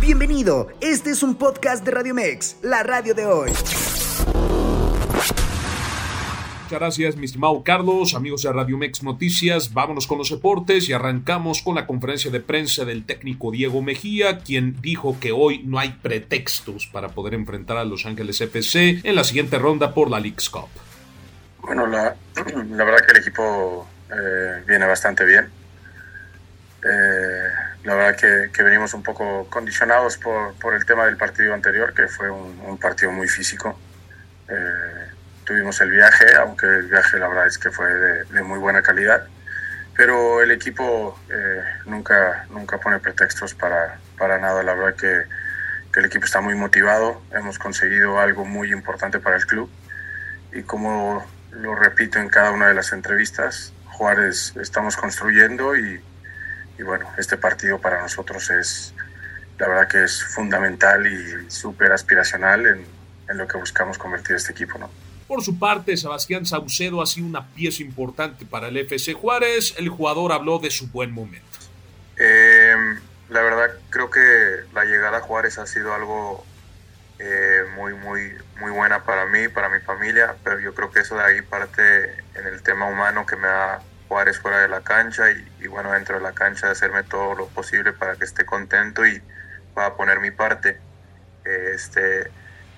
Bienvenido, este es un podcast de Radio Mex, la radio de hoy. Muchas gracias, mi estimado Carlos, amigos de Radio Mex Noticias. Vámonos con los deportes y arrancamos con la conferencia de prensa del técnico Diego Mejía, quien dijo que hoy no hay pretextos para poder enfrentar a Los Ángeles FC en la siguiente ronda por la League's Cup. Bueno, la, la verdad que el equipo eh, viene bastante bien. Eh, la verdad que, que, venimos un poco condicionados por, por, el tema del partido anterior, que fue un, un partido muy físico. Eh, tuvimos el viaje, aunque el viaje la verdad es que fue de, de muy buena calidad, pero el equipo eh, nunca, nunca pone pretextos para, para nada. La verdad que, que, el equipo está muy motivado, hemos conseguido algo muy importante para el club y como lo repito en cada una de las entrevistas, Juárez estamos construyendo y y bueno, este partido para nosotros es, la verdad que es fundamental y súper aspiracional en, en, lo que buscamos convertir este equipo, ¿no? Por su parte, Sebastián Saucedo ha sido una pieza importante para el FC Juárez. El jugador habló de su buen momento. Eh, la verdad, creo que la llegada a Juárez ha sido algo eh, muy, muy, muy buena para mí, para mi familia, pero yo creo que eso de ahí parte en el tema humano que me ha Juárez fuera de la cancha y, y, bueno, dentro de la cancha hacerme todo lo posible para que esté contento y pueda poner mi parte. Este,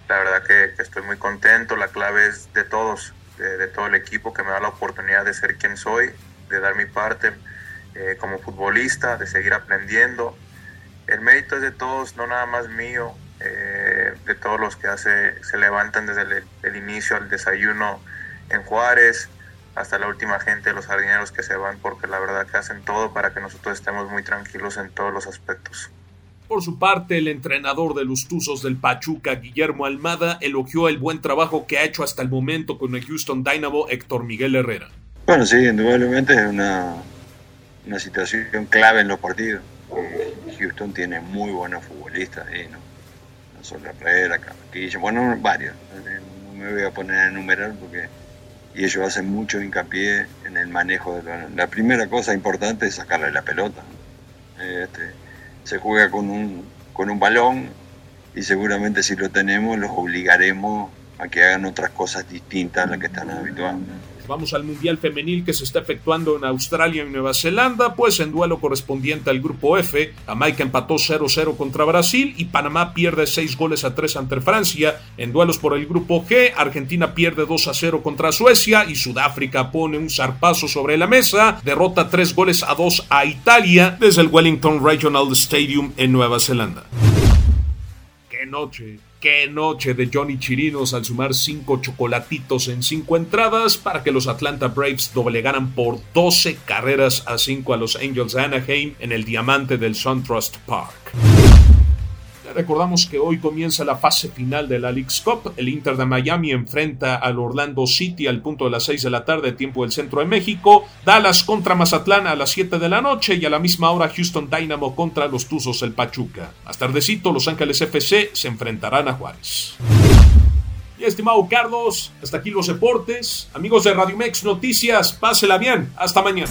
la verdad que, que estoy muy contento, la clave es de todos, de, de, todo el equipo que me da la oportunidad de ser quien soy, de dar mi parte eh, como futbolista, de seguir aprendiendo. El mérito es de todos, no nada más mío, eh, de todos los que hace, se levantan desde el, el inicio al desayuno en Juárez, hasta la última gente, los jardineros que se van, porque la verdad que hacen todo para que nosotros estemos muy tranquilos en todos los aspectos. Por su parte, el entrenador de los Tuzos del Pachuca, Guillermo Almada, elogió el buen trabajo que ha hecho hasta el momento con el Houston Dynamo Héctor Miguel Herrera. Bueno, sí, indudablemente es una, una situación clave en los partidos. Houston tiene muy buenos futbolistas ahí, ¿no? No solo Herrera, Camaquillo, bueno, varios. No me voy a poner a enumerar porque y ellos hacen mucho hincapié en el manejo de la, la primera cosa importante es sacarle la pelota. Este, se juega con un, con un balón y seguramente si lo tenemos los obligaremos a que hagan otras cosas distintas a las que están habituados Vamos al Mundial Femenil que se está efectuando en Australia y Nueva Zelanda, pues en duelo correspondiente al grupo F, Jamaica empató 0-0 contra Brasil y Panamá pierde 6 goles a 3 ante Francia. En duelos por el grupo G, Argentina pierde 2-0 contra Suecia y Sudáfrica pone un zarpazo sobre la mesa, derrota 3 goles a 2 a Italia desde el Wellington Regional Stadium en Nueva Zelanda. ¡Qué noche! Qué noche de Johnny Chirinos al sumar cinco chocolatitos en cinco entradas para que los Atlanta Braves doblegaran por 12 carreras a 5 a los Angels de Anaheim en el diamante del SunTrust Park. Recordamos que hoy comienza la fase final de la League's Cup. El Inter de Miami enfrenta al Orlando City al punto de las 6 de la tarde, tiempo del centro de México. Dallas contra Mazatlán a las 7 de la noche y a la misma hora Houston Dynamo contra los Tuzos el Pachuca. Más tardecito, Los Ángeles FC se enfrentarán a Juárez. Y estimado Carlos, hasta aquí los deportes. Amigos de Radio Mex Noticias, pásela bien. Hasta mañana.